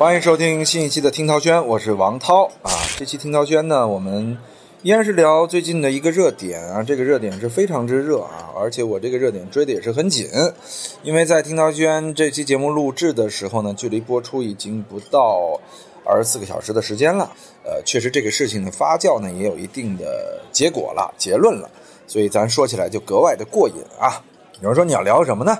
欢迎收听新一期的听涛轩，我是王涛啊。这期听涛轩呢，我们依然是聊最近的一个热点啊，这个热点是非常之热啊，而且我这个热点追的也是很紧，因为在听涛轩这期节目录制的时候呢，距离播出已经不到二十四个小时的时间了。呃，确实这个事情的发酵呢，也有一定的结果了、结论了，所以咱说起来就格外的过瘾啊。有人说你要聊什么呢？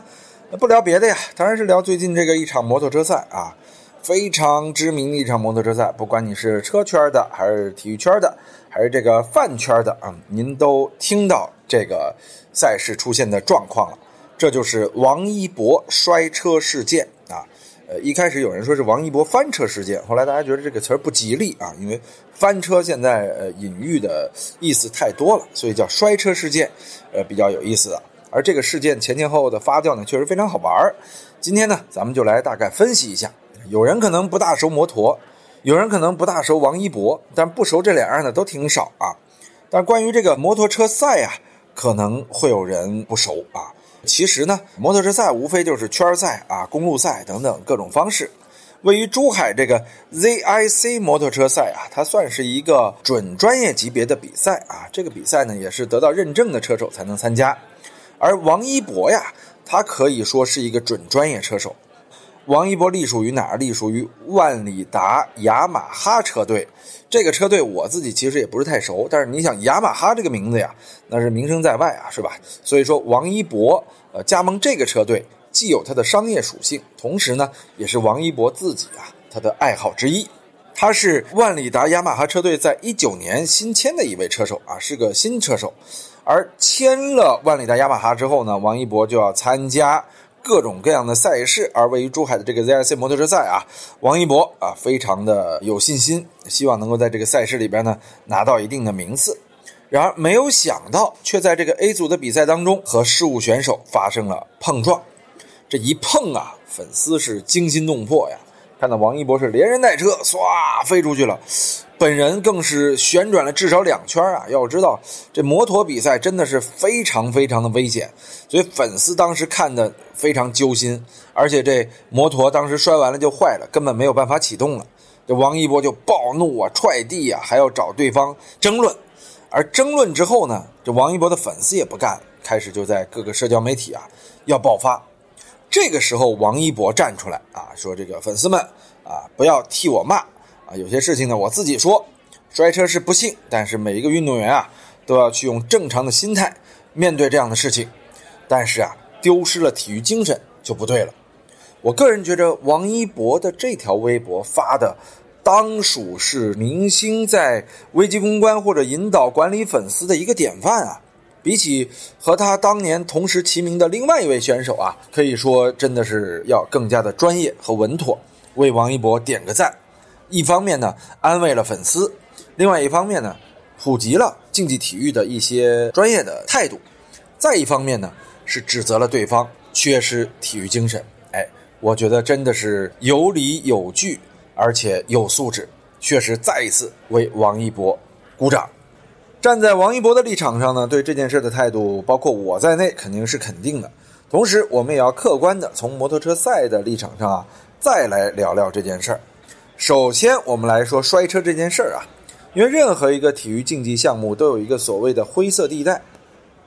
不聊别的呀，当然是聊最近这个一场摩托车赛啊。非常知名的一场摩托车赛，不管你是车圈的，还是体育圈的，还是这个饭圈的啊，您都听到这个赛事出现的状况了。这就是王一博摔车事件啊。呃，一开始有人说是王一博翻车事件，后来大家觉得这个词儿不吉利啊，因为翻车现在呃隐喻的意思太多了，所以叫摔车事件，呃比较有意思的。而这个事件前前后后的发酵呢，确实非常好玩儿。今天呢，咱们就来大概分析一下。有人可能不大熟摩托，有人可能不大熟王一博，但不熟这两样的都挺少啊。但关于这个摩托车赛啊，可能会有人不熟啊。其实呢，摩托车赛无非就是圈赛啊、公路赛等等各种方式。位于珠海这个 ZIC 摩托车赛啊，它算是一个准专业级别的比赛啊。这个比赛呢，也是得到认证的车手才能参加。而王一博呀，他可以说是一个准专业车手。王一博隶属于哪儿？隶属于万里达雅马哈车队。这个车队我自己其实也不是太熟，但是你想雅马哈这个名字呀，那是名声在外啊，是吧？所以说王一博呃加盟这个车队，既有他的商业属性，同时呢，也是王一博自己啊他的爱好之一。他是万里达雅马哈车队在一九年新签的一位车手啊，是个新车手。而签了万里达雅马哈之后呢，王一博就要参加。各种各样的赛事，而位于珠海的这个 ZIC 摩托车赛啊，王一博啊，非常的有信心，希望能够在这个赛事里边呢拿到一定的名次。然而没有想到，却在这个 A 组的比赛当中和事务选手发生了碰撞。这一碰啊，粉丝是惊心动魄呀。看到王一博是连人带车唰飞出去了，本人更是旋转了至少两圈啊！要知道这摩托比赛真的是非常非常的危险，所以粉丝当时看的非常揪心。而且这摩托当时摔完了就坏了，根本没有办法启动了。这王一博就暴怒啊，踹地啊，还要找对方争论。而争论之后呢，这王一博的粉丝也不干，开始就在各个社交媒体啊要爆发。这个时候，王一博站出来啊，说：“这个粉丝们啊，不要替我骂啊！有些事情呢，我自己说，摔车是不幸，但是每一个运动员啊，都要去用正常的心态面对这样的事情。但是啊，丢失了体育精神就不对了。我个人觉得，王一博的这条微博发的，当属是明星在危机公关或者引导管理粉丝的一个典范啊。”比起和他当年同时齐名的另外一位选手啊，可以说真的是要更加的专业和稳妥，为王一博点个赞。一方面呢，安慰了粉丝；另外一方面呢，普及了竞技体育的一些专业的态度；再一方面呢，是指责了对方缺失体育精神。哎，我觉得真的是有理有据，而且有素质，确实再一次为王一博鼓掌。站在王一博的立场上呢，对这件事的态度，包括我在内，肯定是肯定的。同时，我们也要客观的从摩托车赛的立场上啊，再来聊聊这件事儿。首先，我们来说摔车这件事儿啊，因为任何一个体育竞技项目都有一个所谓的灰色地带。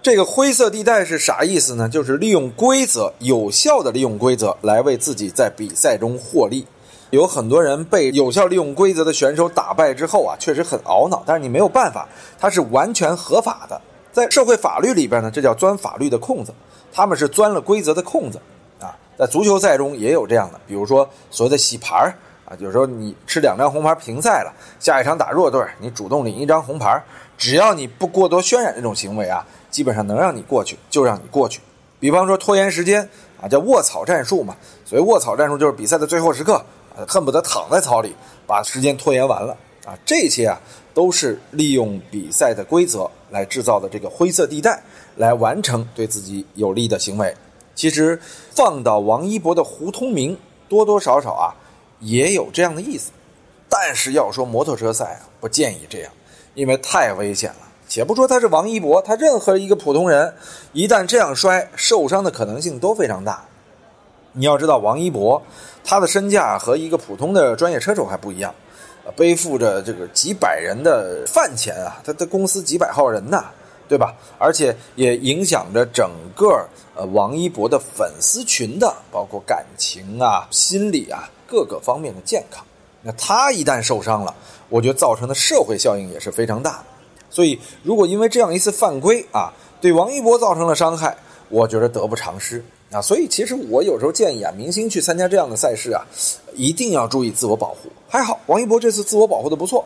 这个灰色地带是啥意思呢？就是利用规则，有效的利用规则来为自己在比赛中获利。有很多人被有效利用规则的选手打败之后啊，确实很懊恼。但是你没有办法，它是完全合法的，在社会法律里边呢，这叫钻法律的空子。他们是钻了规则的空子啊。在足球赛中也有这样的，比如说所谓的洗牌儿，有时候你吃两张红牌停赛了，下一场打弱队，你主动领一张红牌，只要你不过多渲染这种行为啊，基本上能让你过去就让你过去。比方说拖延时间啊，叫卧草战术嘛。所以卧草战术就是比赛的最后时刻。恨不得躺在草里，把时间拖延完了啊！这些啊，都是利用比赛的规则来制造的这个灰色地带，来完成对自己有利的行为。其实放到王一博的胡通明，多多少少啊，也有这样的意思。但是要说摩托车赛啊，不建议这样，因为太危险了。且不说他是王一博，他任何一个普通人，一旦这样摔，受伤的可能性都非常大。你要知道，王一博他的身价和一个普通的专业车手还不一样，背负着这个几百人的饭钱啊，他的公司几百号人呐，对吧？而且也影响着整个呃王一博的粉丝群的，包括感情啊、心理啊各个方面的健康。那他一旦受伤了，我觉得造成的社会效应也是非常大的。所以，如果因为这样一次犯规啊，对王一博造成了伤害，我觉得得不偿失啊。所以，其实我有时候建议啊，明星去参加这样的赛事啊，一定要注意自我保护。还好，王一博这次自我保护的不错，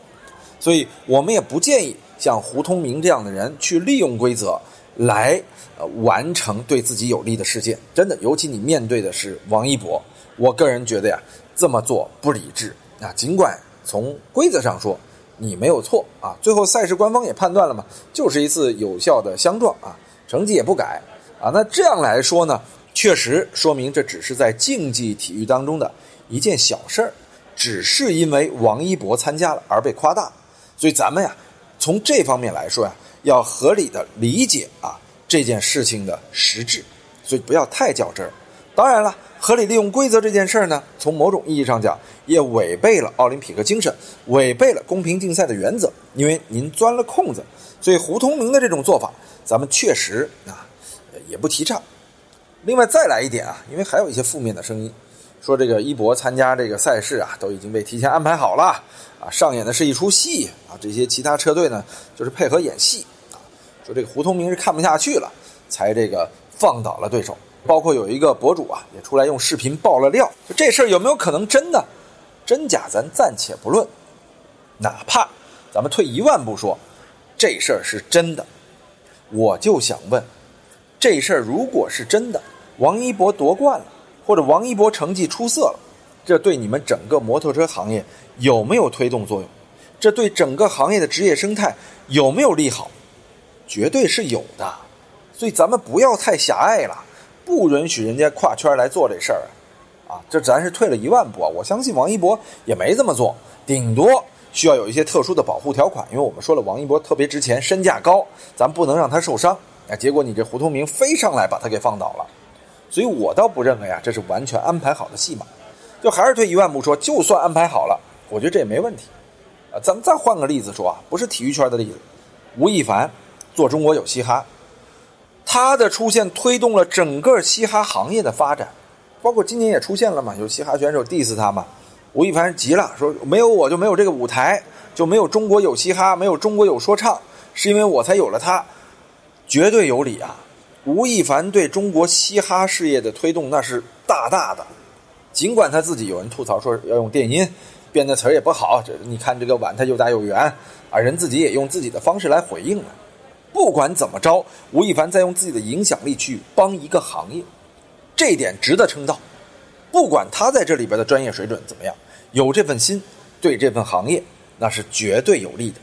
所以我们也不建议像胡通明这样的人去利用规则来呃完成对自己有利的事件。真的，尤其你面对的是王一博，我个人觉得呀，这么做不理智啊。尽管从规则上说，你没有错啊！最后赛事官方也判断了嘛，就是一次有效的相撞啊，成绩也不改啊。那这样来说呢，确实说明这只是在竞技体育当中的一件小事儿，只是因为王一博参加了而被夸大。所以咱们呀，从这方面来说呀，要合理的理解啊这件事情的实质，所以不要太较真儿。当然了。合理利用规则这件事儿呢，从某种意义上讲，也违背了奥林匹克精神，违背了公平竞赛的原则。因为您钻了空子，所以胡通明的这种做法，咱们确实啊也不提倡。另外再来一点啊，因为还有一些负面的声音，说这个一博参加这个赛事啊，都已经被提前安排好了啊，上演的是一出戏啊。这些其他车队呢，就是配合演戏啊。说这个胡通明是看不下去了，才这个放倒了对手。包括有一个博主啊，也出来用视频爆了料。就这事儿有没有可能真的？真假咱暂且不论。哪怕咱们退一万步说，这事儿是真的，我就想问：这事儿如果是真的，王一博夺冠了，或者王一博成绩出色了，这对你们整个摩托车行业有没有推动作用？这对整个行业的职业生态有没有利好？绝对是有的。所以咱们不要太狭隘了。不允许人家跨圈来做这事儿，啊，这咱是退了一万步啊！我相信王一博也没这么做，顶多需要有一些特殊的保护条款，因为我们说了，王一博特别值钱，身价高，咱不能让他受伤。啊，结果你这胡通明飞上来把他给放倒了，所以我倒不认为啊，这是完全安排好的戏码。就还是退一万步说，就算安排好了，我觉得这也没问题。啊，咱们再换个例子说啊，不是体育圈的例子，吴亦凡做中国有嘻哈。他的出现推动了整个嘻哈行业的发展，包括今年也出现了嘛，有嘻哈选手 diss 他嘛，吴亦凡急了，说没有我就没有这个舞台，就没有中国有嘻哈，没有中国有说唱，是因为我才有了他，绝对有理啊！吴亦凡对中国嘻哈事业的推动那是大大的，尽管他自己有人吐槽说要用电音，编的词儿也不好，这你看这个碗它又大又圆啊，人自己也用自己的方式来回应了。不管怎么着，吴亦凡在用自己的影响力去帮一个行业，这一点值得称道。不管他在这里边的专业水准怎么样，有这份心，对这份行业那是绝对有利的。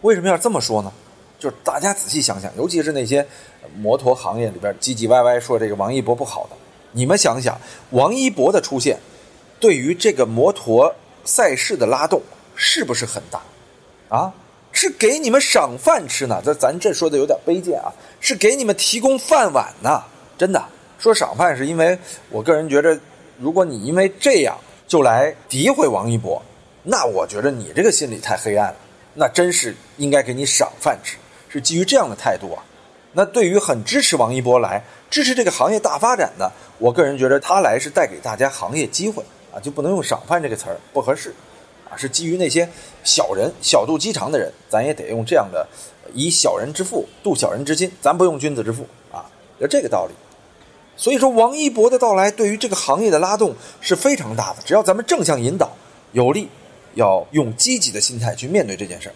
为什么要这么说呢？就是大家仔细想想，尤其是那些摩托行业里边唧唧歪歪说这个王一博不好的，你们想想，王一博的出现对于这个摩托赛事的拉动是不是很大？啊？是给你们赏饭吃呢，这咱这说的有点卑贱啊，是给你们提供饭碗呢，真的说赏饭是因为我个人觉得，如果你因为这样就来诋毁王一博，那我觉得你这个心理太黑暗了，那真是应该给你赏饭吃，是基于这样的态度啊。那对于很支持王一博来支持这个行业大发展的，我个人觉得他来是带给大家行业机会啊，就不能用赏饭这个词儿不合适。是基于那些小人小肚鸡肠的人，咱也得用这样的以小人之腹度小人之心，咱不用君子之腹啊，就这个道理。所以说，王一博的到来对于这个行业的拉动是非常大的。只要咱们正向引导，有利，要用积极的心态去面对这件事儿。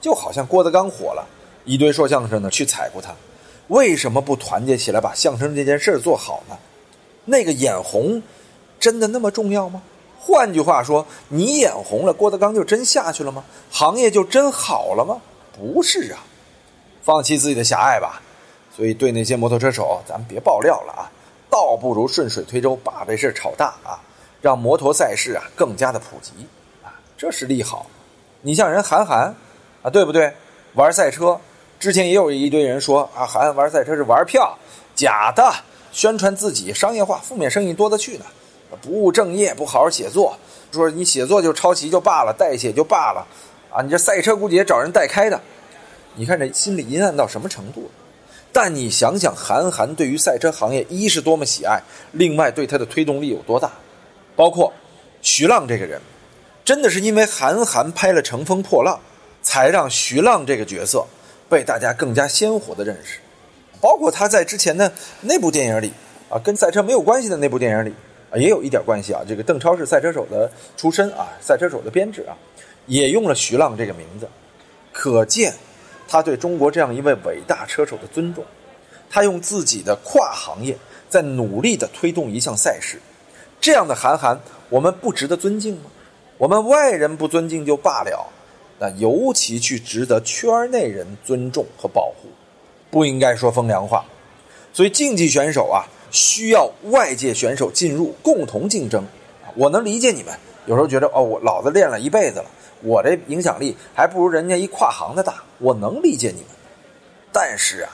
就好像郭德纲火了，一堆说相声的去踩过他，为什么不团结起来把相声这件事做好呢？那个眼红，真的那么重要吗？换句话说，你眼红了，郭德纲就真下去了吗？行业就真好了吗？不是啊，放弃自己的狭隘吧。所以对那些摩托车手，咱们别爆料了啊，倒不如顺水推舟，把这事炒大啊，让摩托赛事啊更加的普及啊，这是利好。你像人韩寒啊，对不对？玩赛车之前也有一堆人说啊，韩寒玩赛车是玩票，假的，宣传自己商业化，负面声音多得去呢。不务正业，不好好写作，说你写作就抄袭就罢了，代写就罢了，啊，你这赛车估计也找人代开的。你看这心里阴暗到什么程度？但你想想，韩寒对于赛车行业一是多么喜爱，另外对他的推动力有多大？包括徐浪这个人，真的是因为韩寒拍了《乘风破浪》，才让徐浪这个角色被大家更加鲜活的认识。包括他在之前的那部电影里啊，跟赛车没有关系的那部电影里，也有一点关系啊。这个邓超是赛车手的出身啊，赛车手的编制啊，也用了徐浪这个名字，可见。他对中国这样一位伟大车手的尊重，他用自己的跨行业在努力的推动一项赛事，这样的韩寒，我们不值得尊敬吗？我们外人不尊敬就罢了，那尤其去值得圈内人尊重和保护，不应该说风凉话。所以竞技选手啊，需要外界选手进入共同竞争。我能理解你们，有时候觉得哦，我老子练了一辈子了。我这影响力还不如人家一跨行的大，我能理解你们。但是啊，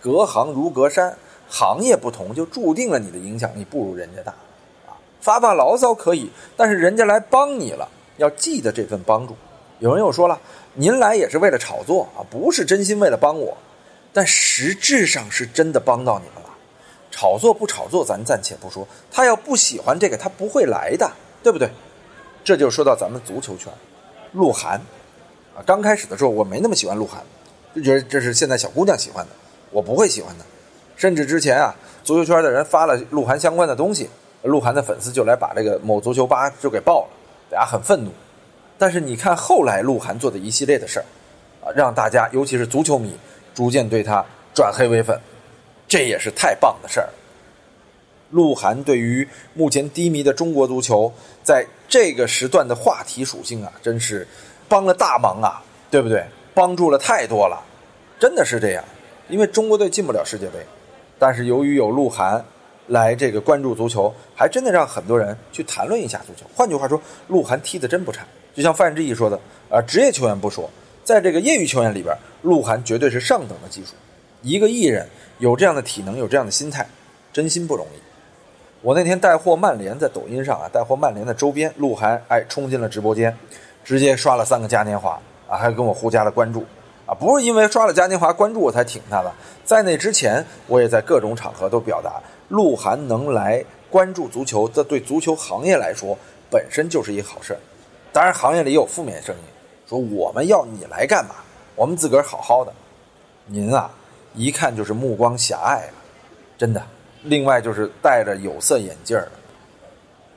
隔行如隔山，行业不同就注定了你的影响力不如人家大。啊，发发牢骚可以，但是人家来帮你了，要记得这份帮助。有人又说了，您来也是为了炒作啊，不是真心为了帮我。但实质上是真的帮到你们了。炒作不炒作咱暂且不说，他要不喜欢这个，他不会来的，对不对？这就说到咱们足球圈。鹿晗，啊，刚开始的时候我没那么喜欢鹿晗，就觉得这是现在小姑娘喜欢的，我不会喜欢的。甚至之前啊，足球圈的人发了鹿晗相关的东西，鹿晗的粉丝就来把这个某足球吧就给爆了，大家很愤怒。但是你看后来鹿晗做的一系列的事儿，啊，让大家尤其是足球迷逐渐对他转黑为粉，这也是太棒的事儿。鹿晗对于目前低迷的中国足球，在这个时段的话题属性啊，真是帮了大忙啊，对不对？帮助了太多了，真的是这样。因为中国队进不了世界杯，但是由于有鹿晗来这个关注足球，还真的让很多人去谈论一下足球。换句话说，鹿晗踢的真不差。就像范志毅说的，啊，职业球员不说，在这个业余球员里边，鹿晗绝对是上等的技术。一个艺人有这样的体能，有这样的心态，真心不容易。我那天带货曼联，在抖音上啊，带货曼联的周边，鹿晗哎冲进了直播间，直接刷了三个嘉年华啊，还跟我互加了关注啊，不是因为刷了嘉年华关注我才挺他的，在那之前，我也在各种场合都表达，鹿晗能来关注足球，这对足球行业来说本身就是一好事儿。当然，行业里也有负面声音，说我们要你来干嘛？我们自个儿好好的。您啊，一看就是目光狭隘了，真的。另外就是戴着有色眼镜儿，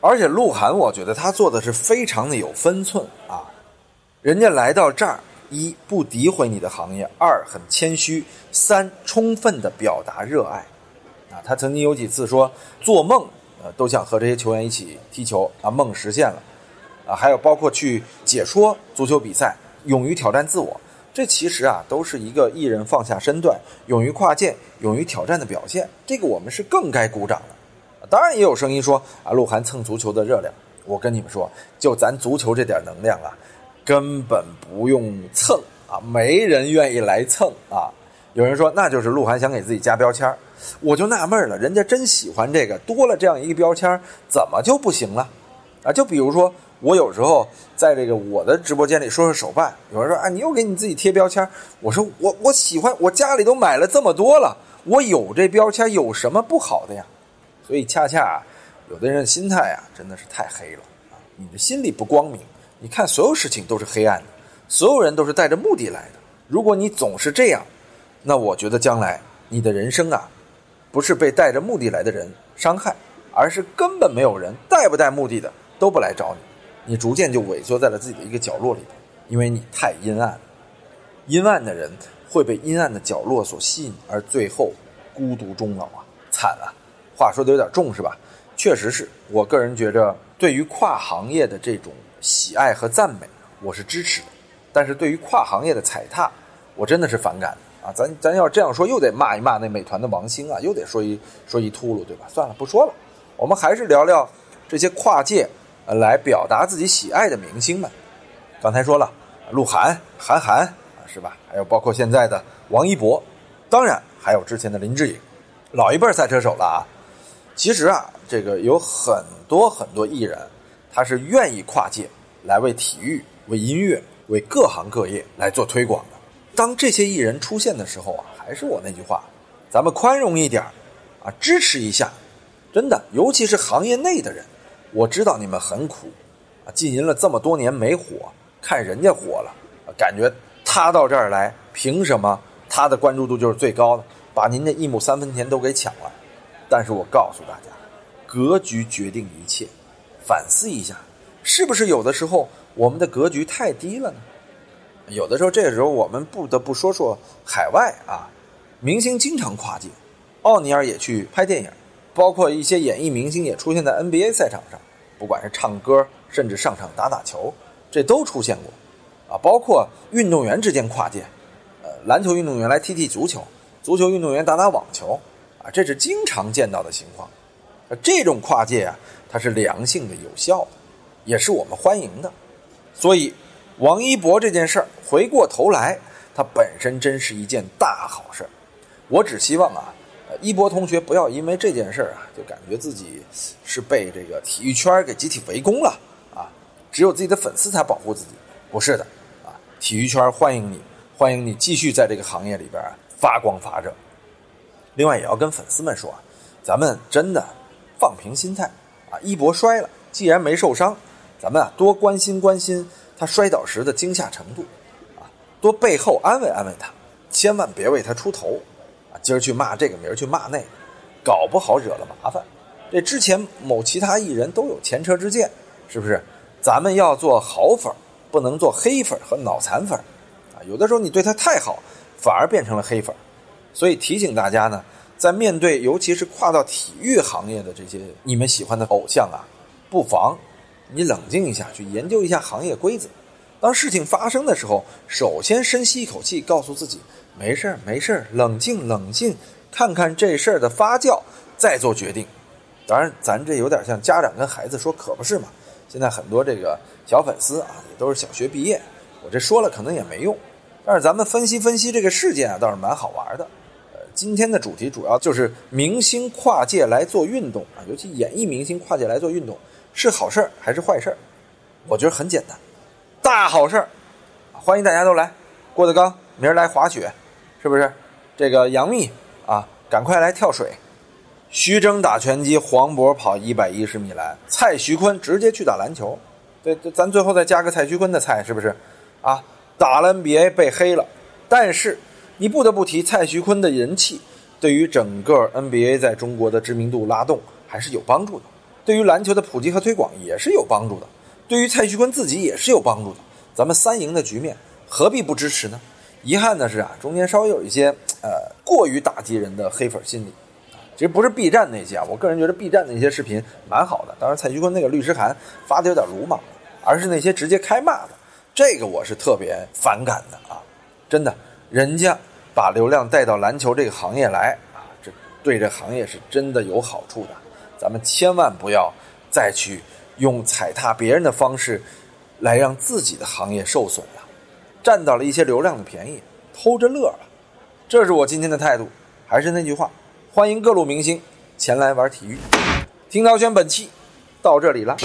而且鹿晗，我觉得他做的是非常的有分寸啊。人家来到这儿，一不诋毁你的行业，二很谦虚，三充分的表达热爱。啊，他曾经有几次说做梦，呃，都想和这些球员一起踢球啊，梦实现了。啊，还有包括去解说足球比赛，勇于挑战自我。这其实啊，都是一个艺人放下身段、勇于跨界、勇于挑战的表现。这个我们是更该鼓掌的。当然，也有声音说啊，鹿晗蹭足球的热量。我跟你们说，就咱足球这点能量啊，根本不用蹭啊，没人愿意来蹭啊。有人说，那就是鹿晗想给自己加标签我就纳闷了，人家真喜欢这个，多了这样一个标签怎么就不行了？啊，就比如说。我有时候在这个我的直播间里说说手办，有人说啊，你又给你自己贴标签。我说我我喜欢，我家里都买了这么多了，我有这标签有什么不好的呀？所以恰恰有的人心态啊，真的是太黑了啊！你的心里不光明，你看所有事情都是黑暗的，所有人都是带着目的来的。如果你总是这样，那我觉得将来你的人生啊，不是被带着目的来的人伤害，而是根本没有人带不带目的的都不来找你。你逐渐就萎缩在了自己的一个角落里边，因为你太阴暗。阴暗的人会被阴暗的角落所吸引，而最后孤独终老啊，惨啊！话说的有点重是吧？确实是我个人觉着，对于跨行业的这种喜爱和赞美，我是支持的；但是对于跨行业的踩踏，我真的是反感啊！咱咱要这样说，又得骂一骂那美团的王兴啊，又得说一说一秃噜，对吧？算了，不说了，我们还是聊聊这些跨界。来表达自己喜爱的明星们，刚才说了，鹿晗、韩寒啊，是吧？还有包括现在的王一博，当然还有之前的林志颖，老一辈赛车手了啊。其实啊，这个有很多很多艺人，他是愿意跨界来为体育、为音乐、为各行各业来做推广的。当这些艺人出现的时候啊，还是我那句话，咱们宽容一点啊，支持一下。真的，尤其是行业内的人，我知道你们很苦啊，经营了这么多年没火，看人家火了，感觉他到这儿来，凭什么他的关注度就是最高的，把您的一亩三分田都给抢了？但是我告诉大家，格局决定一切，反思一下，是不是有的时候我们的格局太低了呢？有的时候，这个时候我们不得不说说海外啊，明星经常跨界，奥尼尔也去拍电影。包括一些演艺明星也出现在 NBA 赛场上，不管是唱歌，甚至上场打打球，这都出现过，啊，包括运动员之间跨界，呃，篮球运动员来踢踢足球，足球运动员打打网球，啊，这是经常见到的情况，这种跨界啊，它是良性的、有效的，也是我们欢迎的，所以王一博这件事儿，回过头来，它本身真是一件大好事我只希望啊。一博同学，不要因为这件事儿啊，就感觉自己是被这个体育圈给集体围攻了啊！只有自己的粉丝才保护自己，不是的啊！体育圈欢迎你，欢迎你继续在这个行业里边发光发热。另外，也要跟粉丝们说啊，咱们真的放平心态啊！一博摔了，既然没受伤，咱们啊多关心关心他摔倒时的惊吓程度啊，多背后安慰安慰他，千万别为他出头。啊今儿去骂这个，明儿去骂那个，搞不好惹了麻烦。这之前某其他艺人都有前车之鉴，是不是？咱们要做好粉，不能做黑粉和脑残粉啊！有的时候你对他太好，反而变成了黑粉。所以提醒大家呢，在面对尤其是跨到体育行业的这些你们喜欢的偶像啊，不妨你冷静一下，去研究一下行业规则。当事情发生的时候，首先深吸一口气，告诉自己。没事儿，没事儿，冷静冷静，看看这事儿的发酵，再做决定。当然，咱这有点像家长跟孩子说，可不是嘛？现在很多这个小粉丝啊，也都是小学毕业，我这说了可能也没用。但是咱们分析分析这个事件啊，倒是蛮好玩的。呃，今天的主题主要就是明星跨界来做运动啊，尤其演艺明星跨界来做运动，是好事儿还是坏事儿？我觉得很简单，大好事儿，欢迎大家都来。郭德纲明儿来滑雪。是不是？这个杨幂啊，赶快来跳水；徐峥打拳击，黄渤跑一百一十米栏，蔡徐坤直接去打篮球。对，咱最后再加个蔡徐坤的蔡，是不是？啊，打了 NBA 被黑了，但是你不得不提蔡徐坤的人气，对于整个 NBA 在中国的知名度拉动还是有帮助的，对于篮球的普及和推广也是有帮助的，对于蔡徐坤自己也是有帮助的。咱们三赢的局面，何必不支持呢？遗憾的是啊，中间稍微有一些呃过于打击人的黑粉心理，其实不是 B 站那些啊，我个人觉得 B 站那些视频蛮好的，当然蔡徐坤那个律师函发的有点鲁莽，而是那些直接开骂的，这个我是特别反感的啊！真的，人家把流量带到篮球这个行业来啊，这对这行业是真的有好处的，咱们千万不要再去用踩踏别人的方式来让自己的行业受损了。占到了一些流量的便宜，偷着乐了，这是我今天的态度。还是那句话，欢迎各路明星前来玩体育。听涛轩本期到这里了。